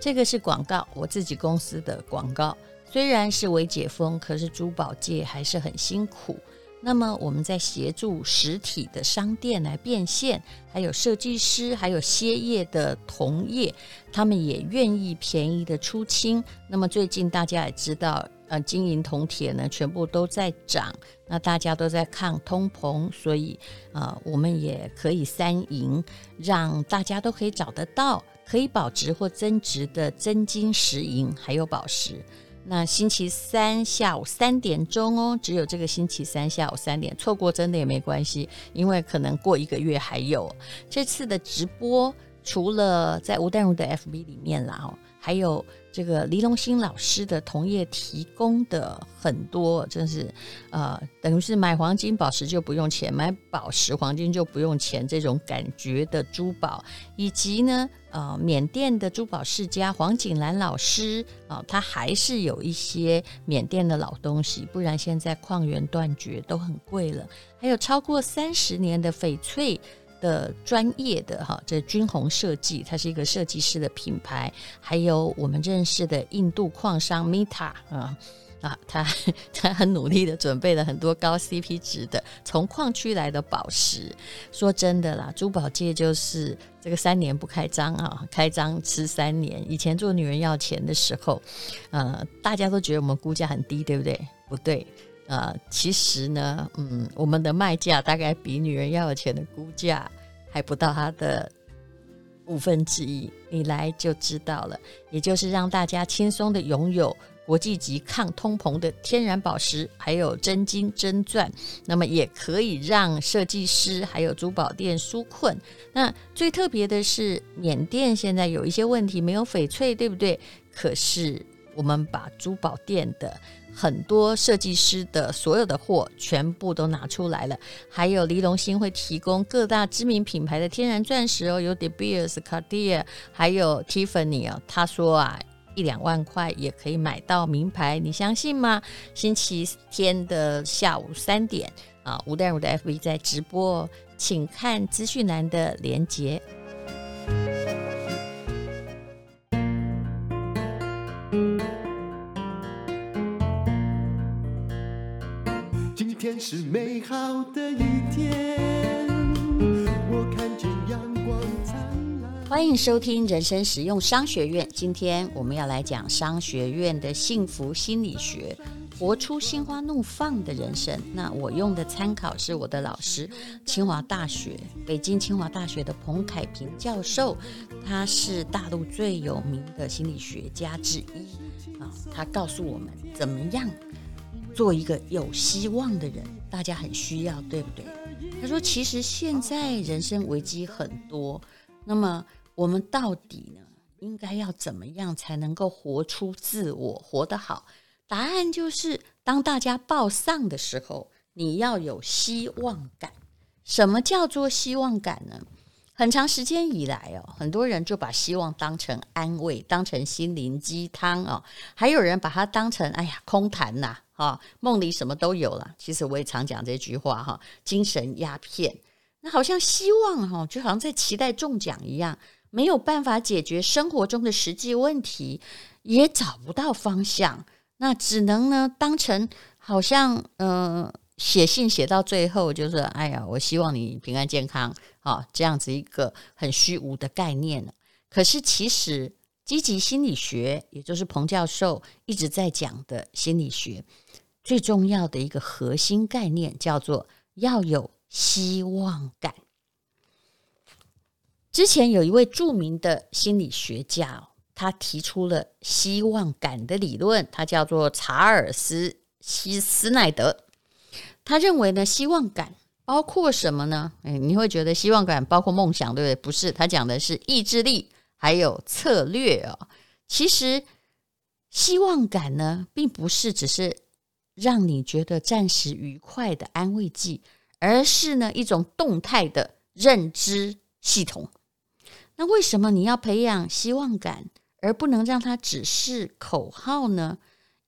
这个是广告，我自己公司的广告。虽然是微解封，可是珠宝界还是很辛苦。那么我们在协助实体的商店来变现，还有设计师，还有歇业的同业，他们也愿意便宜的出清。那么最近大家也知道，呃，金银铜铁呢全部都在涨，那大家都在抗通膨，所以呃，我们也可以三赢，让大家都可以找得到可以保值或增值的真金实银，还有宝石。那星期三下午三点钟哦，只有这个星期三下午三点，错过真的也没关系，因为可能过一个月还有这次的直播，除了在吴淡如的 FB 里面啦哦，还有。这个黎龙兴老师的同业提供的很多，真是，呃，等于是买黄金宝石就不用钱，买宝石黄金就不用钱这种感觉的珠宝，以及呢，呃，缅甸的珠宝世家黄景兰老师啊，他还是有一些缅甸的老东西，不然现在矿源断绝都很贵了，还有超过三十年的翡翠。的专业的哈，这君鸿设计，它是一个设计师的品牌，还有我们认识的印度矿商 Mita 啊啊，他 他很努力的准备了很多高 CP 值的从矿区来的宝石。说真的啦，珠宝界就是这个三年不开张啊，开张吃三年。以前做女人要钱的时候，呃，大家都觉得我们估价很低，对不对？不对。呃，其实呢，嗯，我们的卖价大概比女人要有钱的估价还不到它的五分之一，你来就知道了。也就是让大家轻松的拥有国际级抗通膨的天然宝石，还有真金真钻，那么也可以让设计师还有珠宝店纾困。那最特别的是，缅甸现在有一些问题，没有翡翠，对不对？可是我们把珠宝店的。很多设计师的所有的货全部都拿出来了，还有黎龙兴会提供各大知名品牌的天然钻石哦，有 De Beers、Cartier，还有 Tiffany 哦。他说啊，一两万块也可以买到名牌，你相信吗？星期天的下午三点啊，吴淡如的 FB 在直播，请看资讯栏的连结。是美好的一天，我看见阳光灿烂。欢迎收听人生实用商学院。今天我们要来讲商学院的幸福心理学，活出心花怒放的人生。那我用的参考是我的老师，清华大学、北京清华大学的彭凯平教授，他是大陆最有名的心理学家之一啊。他告诉我们怎么样。做一个有希望的人，大家很需要，对不对？他说：“其实现在人生危机很多，那么我们到底呢，应该要怎么样才能够活出自我，活得好？答案就是，当大家报丧的时候，你要有希望感。什么叫做希望感呢？很长时间以来哦，很多人就把希望当成安慰，当成心灵鸡汤哦，还有人把它当成哎呀空谈呐。”啊，梦里什么都有了。其实我也常讲这句话哈，精神鸦片。那好像希望哈，就好像在期待中奖一样，没有办法解决生活中的实际问题，也找不到方向。那只能呢，当成好像嗯、写信写到最后就是，哎呀，我希望你平安健康啊，这样子一个很虚无的概念。可是其实。积极心理学，也就是彭教授一直在讲的心理学，最重要的一个核心概念叫做要有希望感。之前有一位著名的心理学家，他提出了希望感的理论，他叫做查尔斯希斯奈德。他认为呢，希望感包括什么呢？诶，你会觉得希望感包括梦想，对不对？不是，他讲的是意志力。还有策略哦，其实希望感呢，并不是只是让你觉得暂时愉快的安慰剂，而是呢一种动态的认知系统。那为什么你要培养希望感，而不能让它只是口号呢？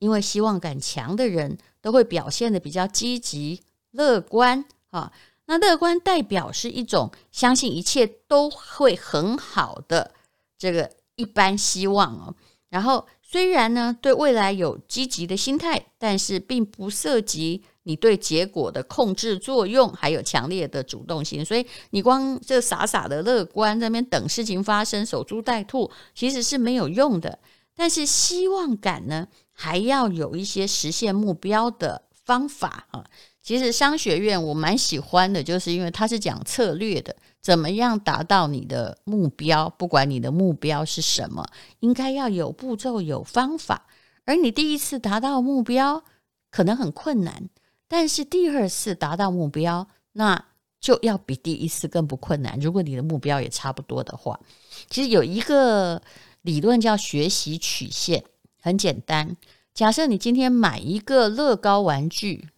因为希望感强的人都会表现得比较积极、乐观啊。那乐观代表是一种相信一切都会很好的。这个一般希望哦。然后虽然呢对未来有积极的心态，但是并不涉及你对结果的控制作用，还有强烈的主动性。所以你光这傻傻的乐观，在那边等事情发生，守株待兔，其实是没有用的。但是希望感呢，还要有一些实现目标的方法啊。其实商学院我蛮喜欢的，就是因为它是讲策略的，怎么样达到你的目标，不管你的目标是什么，应该要有步骤、有方法。而你第一次达到目标可能很困难，但是第二次达到目标，那就要比第一次更不困难。如果你的目标也差不多的话，其实有一个理论叫学习曲线，很简单。假设你今天买一个乐高玩具。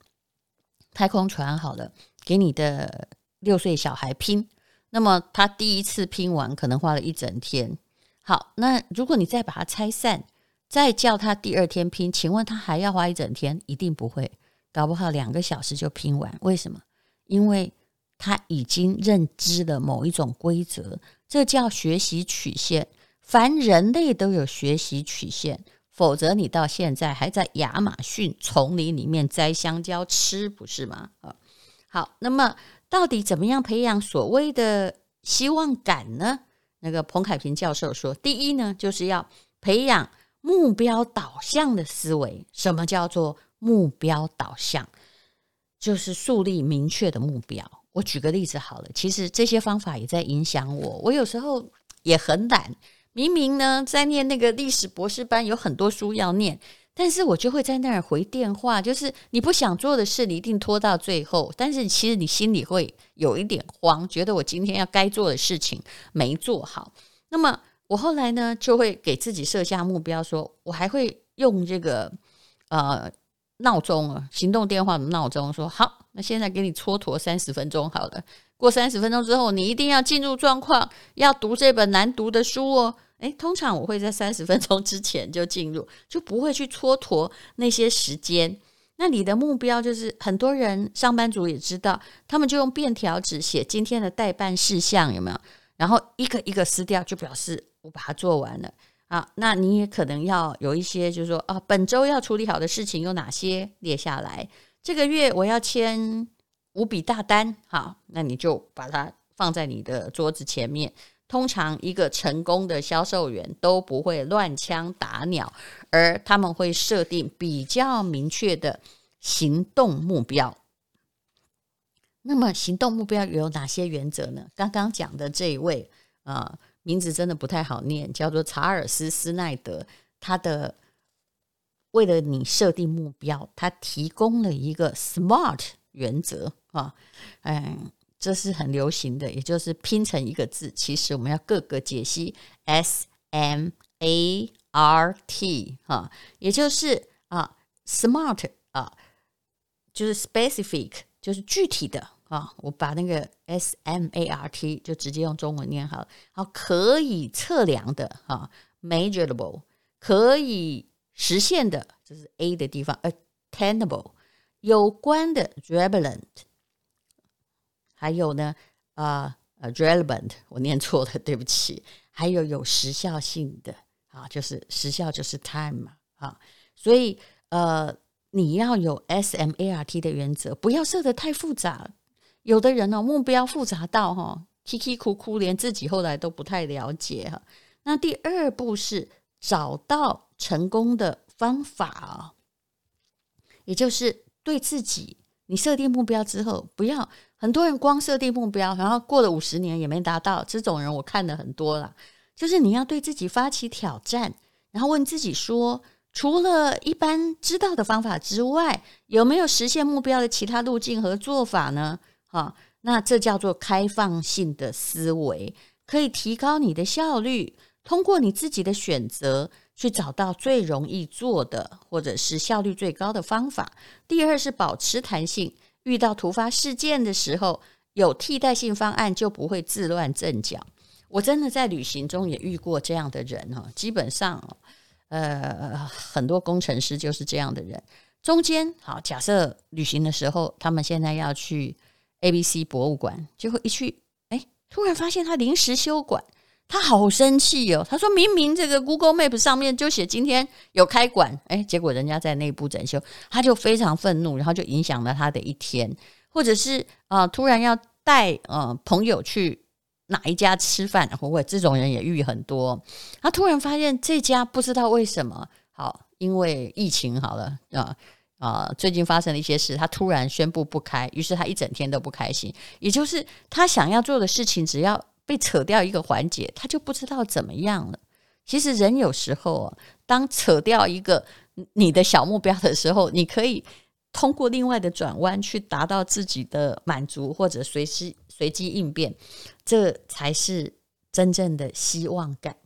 太空船好了，给你的六岁小孩拼，那么他第一次拼完可能花了一整天。好，那如果你再把它拆散，再叫他第二天拼，请问他还要花一整天？一定不会，搞不好两个小时就拼完。为什么？因为他已经认知了某一种规则，这叫学习曲线。凡人类都有学习曲线。否则，你到现在还在亚马逊丛林里面摘香蕉吃，不是吗？啊，好，那么到底怎么样培养所谓的希望感呢？那个彭凯平教授说，第一呢，就是要培养目标导向的思维。什么叫做目标导向？就是树立明确的目标。我举个例子好了，其实这些方法也在影响我。我有时候也很懒。明明呢，在念那个历史博士班，有很多书要念，但是我就会在那儿回电话。就是你不想做的事，你一定拖到最后。但是其实你心里会有一点慌，觉得我今天要该做的事情没做好。那么我后来呢，就会给自己设下目标，说我还会用这个呃闹钟啊，行动电话的闹钟，说好，那现在给你蹉跎三十分钟好了。过三十分钟之后，你一定要进入状况，要读这本难读的书哦。诶，通常我会在三十分钟之前就进入，就不会去蹉跎那些时间。那你的目标就是，很多人上班族也知道，他们就用便条纸写今天的待办事项，有没有？然后一个一个撕掉，就表示我把它做完了啊。那你也可能要有一些，就是说啊，本周要处理好的事情有哪些，列下来。这个月我要签。五笔大单，好，那你就把它放在你的桌子前面。通常一个成功的销售员都不会乱枪打鸟，而他们会设定比较明确的行动目标。那么行动目标有哪些原则呢？刚刚讲的这一位啊、名字真的不太好念，叫做查尔斯·斯奈德。他的为了你设定目标，他提供了一个 SMART 原则。啊，嗯，这是很流行的，也就是拼成一个字。其实我们要各个解析，S M A R T，哈，也就是啊，smart 啊，就是 specific，就是具体的啊。我把那个 S M A R T 就直接用中文念好了。好，可以测量的啊，measurable，可以实现的，这是 A 的地方，attainable，有关的，relevant。还有呢，啊、uh, relevant 我念错了，对不起。还有有时效性的啊，就是时效就是 time 嘛，啊，所以呃，你要有 SMART 的原则，不要设得太复杂。有的人呢、哦，目标复杂到哈、哦，啼啼哭哭，连自己后来都不太了解哈。那第二步是找到成功的方法啊，也就是对自己，你设定目标之后，不要。很多人光设定目标，然后过了五十年也没达到，这种人我看的很多了。就是你要对自己发起挑战，然后问自己说：除了一般知道的方法之外，有没有实现目标的其他路径和做法呢？哈，那这叫做开放性的思维，可以提高你的效率。通过你自己的选择，去找到最容易做的，或者是效率最高的方法。第二是保持弹性。遇到突发事件的时候，有替代性方案就不会自乱阵脚。我真的在旅行中也遇过这样的人哈，基本上，呃，很多工程师就是这样的人。中间好，假设旅行的时候，他们现在要去 ABC 博物馆，结果一去，哎，突然发现他临时休馆，他好生气哦，他说明明这个 Google Map 上面就写今天有开馆，诶，结果人家在内部整修，他就非常愤怒，然后就影响了他的一天，或者是啊、突然要带呃朋友去哪一家吃饭，或者这种人也遇很多，他突然发现这家不知道为什么好，因为疫情好了啊。啊、最近发生了一些事，他突然宣布不开，于是他一整天都不开心。也就是他想要做的事情，只要被扯掉一个环节，他就不知道怎么样了。其实人有时候啊，当扯掉一个你的小目标的时候，你可以通过另外的转弯去达到自己的满足，或者随时随机应变，这才是真正的希望感。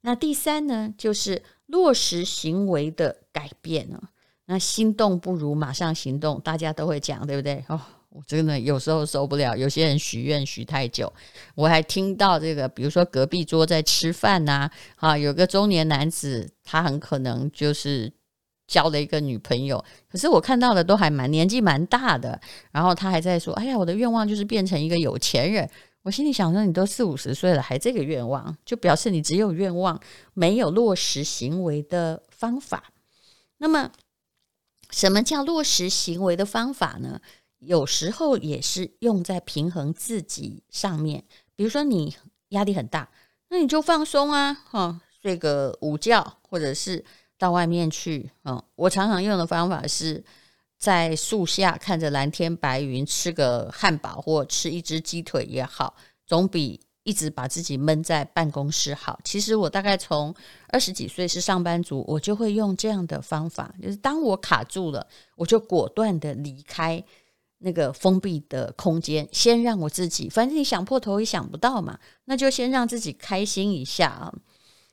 那第三呢，就是落实行为的改变呢。那心动不如马上行动，大家都会讲，对不对？哦，我真的有时候受不了，有些人许愿许太久。我还听到这个，比如说隔壁桌在吃饭呐，啊，有个中年男子，他很可能就是交了一个女朋友，可是我看到的都还蛮年纪蛮大的，然后他还在说：“哎呀，我的愿望就是变成一个有钱人。”我心里想说：“你都四五十岁了，还这个愿望，就表示你只有愿望，没有落实行为的方法。”那么。什么叫落实行为的方法呢？有时候也是用在平衡自己上面。比如说你压力很大，那你就放松啊，哈，睡个午觉，或者是到外面去。嗯，我常常用的方法是在树下看着蓝天白云，吃个汉堡或吃一只鸡腿也好，总比。一直把自己闷在办公室好，其实我大概从二十几岁是上班族，我就会用这样的方法，就是当我卡住了，我就果断的离开那个封闭的空间，先让我自己，反正你想破头也想不到嘛，那就先让自己开心一下啊。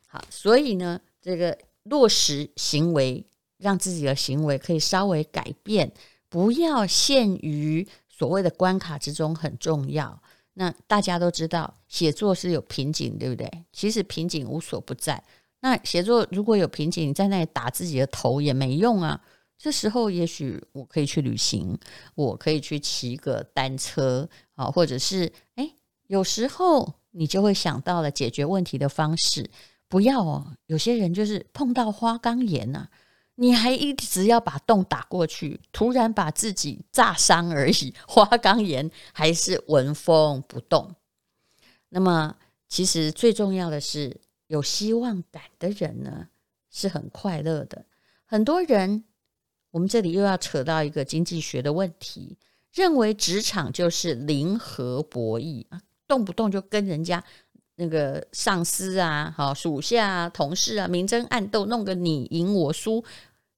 好，所以呢，这个落实行为，让自己的行为可以稍微改变，不要陷于所谓的关卡之中，很重要。那大家都知道，写作是有瓶颈，对不对？其实瓶颈无所不在。那写作如果有瓶颈，你在那里打自己的头也没用啊。这时候，也许我可以去旅行，我可以去骑个单车啊，或者是诶，有时候你就会想到了解决问题的方式。不要哦，有些人就是碰到花岗岩呐。你还一直要把洞打过去，突然把自己炸伤而已。花岗岩还是纹风不动。那么，其实最重要的是，有希望感的人呢，是很快乐的。很多人，我们这里又要扯到一个经济学的问题，认为职场就是零和博弈啊，动不动就跟人家那个上司啊、好属下啊、同事啊明争暗斗，弄个你赢我输。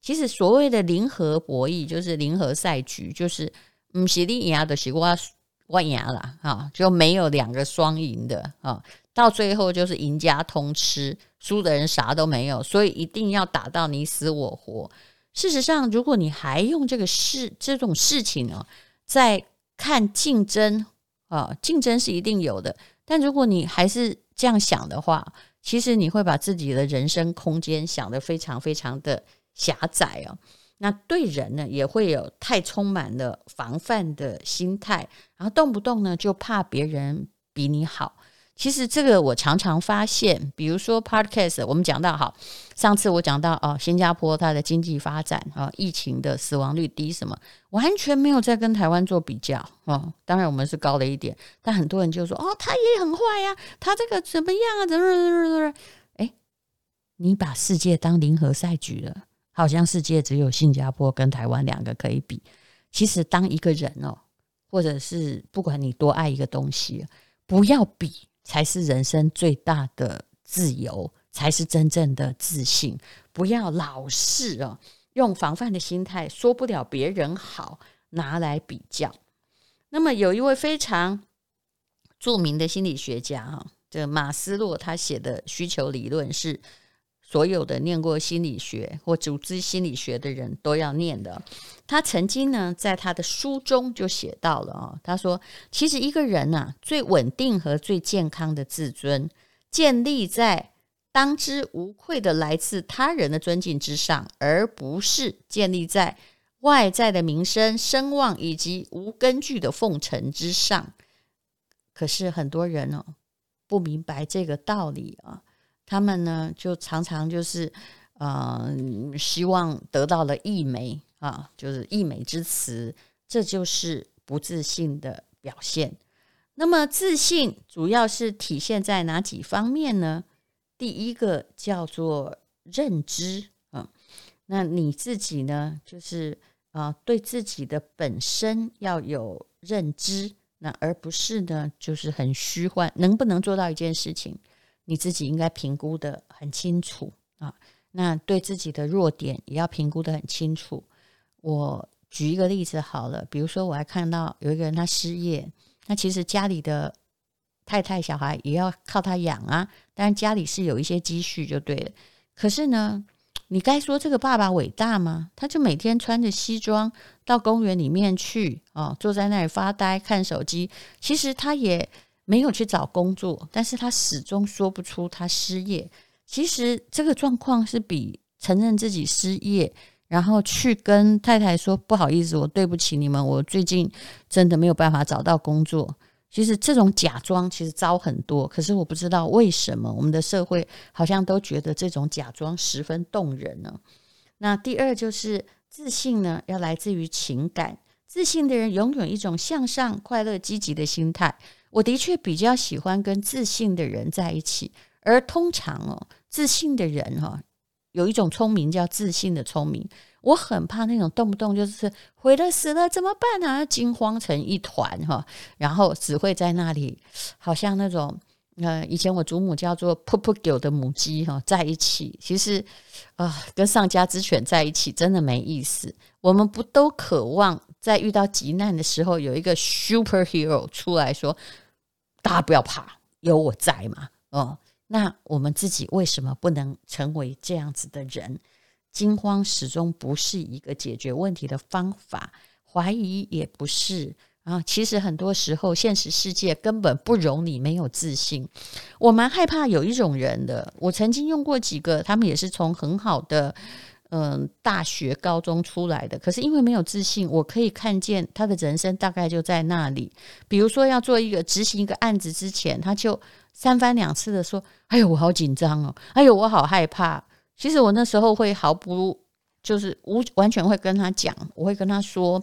其实所谓的零和博弈，就是零和赛局，就是嗯，是你赢的是我我赢了啊，就没有两个双赢的啊，到最后就是赢家通吃，输的人啥都没有，所以一定要打到你死我活。事实上，如果你还用这个事这种事情呢，在看竞争啊，竞争是一定有的，但如果你还是这样想的话，其实你会把自己的人生空间想得非常非常的。狭窄哦，那对人呢也会有太充满了防范的心态，然后动不动呢就怕别人比你好。其实这个我常常发现，比如说 Podcast，我们讲到好，上次我讲到哦，新加坡它的经济发展啊、疫情的死亡率低什么，完全没有在跟台湾做比较哦。当然我们是高了一点，但很多人就说哦，他也很坏呀、啊，他这个怎么样啊？怎么怎么怎么？哎，你把世界当零和赛局了。好像世界只有新加坡跟台湾两个可以比。其实，当一个人哦，或者是不管你多爱一个东西，不要比，才是人生最大的自由，才是真正的自信。不要老是哦，用防范的心态，说不了别人好，拿来比较。那么，有一位非常著名的心理学家哈，这马斯洛他写的需求理论是。所有的念过心理学或组织心理学的人都要念的。他曾经呢，在他的书中就写到了啊，他说：“其实一个人呐，最稳定和最健康的自尊，建立在当之无愧的来自他人的尊敬之上，而不是建立在外在的名声、声望以及无根据的奉承之上。”可是很多人哦。不明白这个道理啊，他们呢就常常就是呃希望得到了溢美啊，就是溢美之词，这就是不自信的表现。那么自信主要是体现在哪几方面呢？第一个叫做认知啊，那你自己呢，就是啊，对自己的本身要有认知，那而不是呢，就是很虚幻。能不能做到一件事情，你自己应该评估得很清楚啊。那对自己的弱点也要评估得很清楚。我举一个例子好了，比如说我还看到有一个人他失业。那其实家里的太太、小孩也要靠他养啊，当然家里是有一些积蓄就对了。可是呢，你该说这个爸爸伟大吗？他就每天穿着西装到公园里面去哦，坐在那里发呆看手机。其实他也没有去找工作，但是他始终说不出他失业。其实这个状况是比承认自己失业。然后去跟太太说不好意思，我对不起你们，我最近真的没有办法找到工作。其实这种假装其实糟很多，可是我不知道为什么我们的社会好像都觉得这种假装十分动人呢？那第二就是自信呢，要来自于情感。自信的人拥有一种向上、快乐、积极的心态。我的确比较喜欢跟自信的人在一起，而通常哦，自信的人哈。有一种聪明叫自信的聪明，我很怕那种动不动就是毁了死了怎么办啊，惊慌成一团哈，然后只会在那里，好像那种呃，以前我祖母叫做噗噗狗的母鸡哈，在一起，其实啊、跟丧家之犬在一起真的没意思。我们不都渴望在遇到急难的时候有一个 superhero 出来说，大家不要怕，有我在嘛，哦。那我们自己为什么不能成为这样子的人？惊慌始终不是一个解决问题的方法，怀疑也不是啊。其实很多时候，现实世界根本不容你没有自信。我蛮害怕有一种人的，我曾经用过几个，他们也是从很好的嗯大学、高中出来的，可是因为没有自信，我可以看见他的人生大概就在那里。比如说要做一个执行一个案子之前，他就。三番两次的说：“哎呦，我好紧张哦！哎呦，我好害怕。”其实我那时候会毫不就是无完全会跟他讲，我会跟他说：“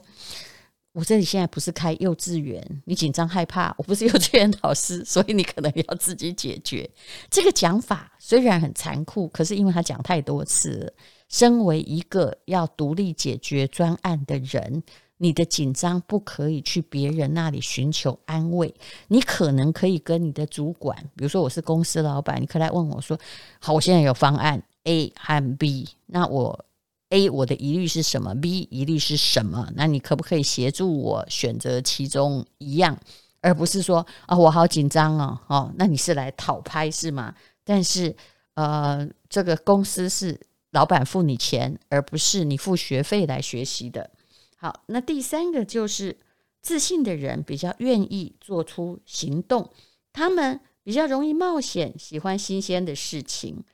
我这里现在不是开幼稚园，你紧张害怕，我不是幼稚园老师，所以你可能要自己解决。”这个讲法虽然很残酷，可是因为他讲太多次了，身为一个要独立解决专案的人。你的紧张不可以去别人那里寻求安慰，你可能可以跟你的主管，比如说我是公司老板，你可以来问我说：“好，我现在有方案 A 和 B，那我 A 我的疑虑是什么？B 疑虑是什么？那你可不可以协助我选择其中一样，而不是说啊我好紧张哦，哦，那你是来讨拍是吗？但是呃，这个公司是老板付你钱，而不是你付学费来学习的。”好，那第三个就是自信的人比较愿意做出行动，他们比较容易冒险，喜欢新鲜的事情。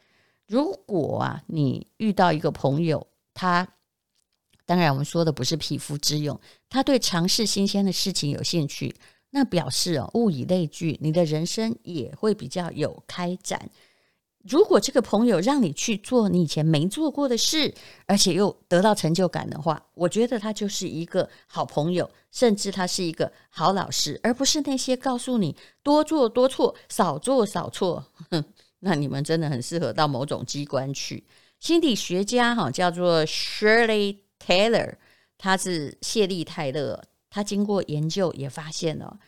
如果啊，你遇到一个朋友，他当然我们说的不是匹夫之勇，他对尝试新鲜的事情有兴趣，那表示哦，物以类聚，你的人生也会比较有开展。如果这个朋友让你去做你以前没做过的事，而且又得到成就感的话，我觉得他就是一个好朋友，甚至他是一个好老师，而不是那些告诉你多做多错、少做少错。哼，那你们真的很适合到某种机关去。心理学家哈叫做 Shirley Taylor，他是谢利泰勒，他经过研究也发现了，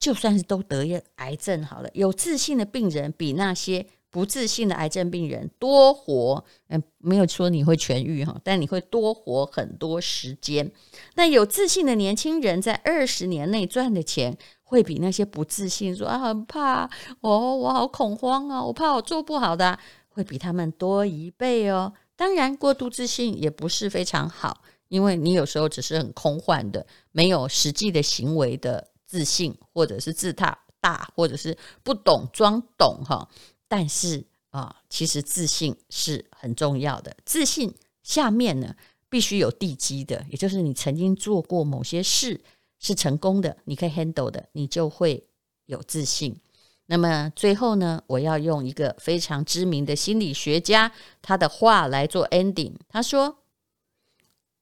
就算是都得癌症好了，有自信的病人比那些。不自信的癌症病人多活，嗯，没有说你会痊愈哈，但你会多活很多时间。那有自信的年轻人在二十年内赚的钱，会比那些不自信说啊很怕哦，我好恐慌啊，我怕我做不好的，会比他们多一倍哦。当然，过度自信也不是非常好，因为你有时候只是很空幻的，没有实际的行为的自信，或者是自大大，或者是不懂装懂哈。但是啊，其实自信是很重要的。自信下面呢，必须有地基的，也就是你曾经做过某些事是成功的，你可以 handle 的，你就会有自信。那么最后呢，我要用一个非常知名的心理学家他的话来做 ending。他说：“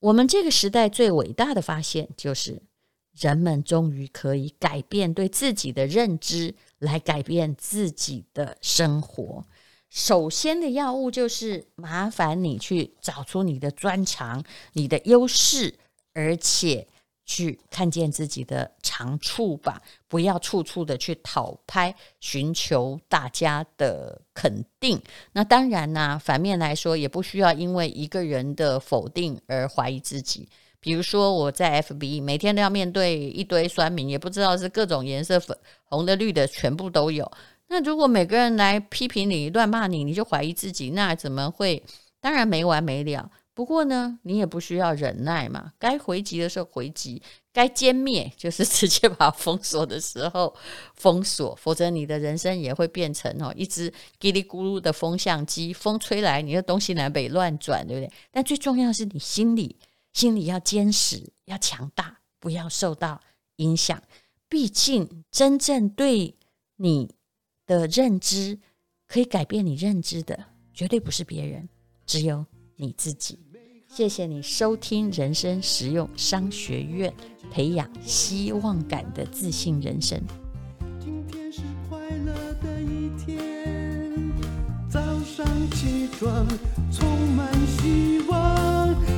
我们这个时代最伟大的发现，就是人们终于可以改变对自己的认知，来改变自己的生活。首先的要务就是麻烦你去找出你的专长、你的优势，而且。”去看见自己的长处吧，不要处处的去讨拍，寻求大家的肯定。那当然呢、反面来说，也不需要因为一个人的否定而怀疑自己。比如说，我在 FB 每天都要面对一堆酸民，也不知道是各种颜色，粉红的、绿的，全部都有。那如果每个人来批评你、乱骂你，你就怀疑自己，那怎么会？当然没完没了。不过呢，你也不需要忍耐嘛，该回击的时候回击，该歼灭就是直接把封锁的时候 封锁，否则你的人生也会变成哦一只叽里咕噜的风向机，风吹来你的东西南北乱转，对不对？但最重要的是你心里心里要坚实，要强大，不要受到影响。毕竟真正对你的认知可以改变你认知的，绝对不是别人，只有你自己。谢谢你收听人生实用商学院，培养希望感的自信人生。今天是快乐的一天，早上起床充满希望。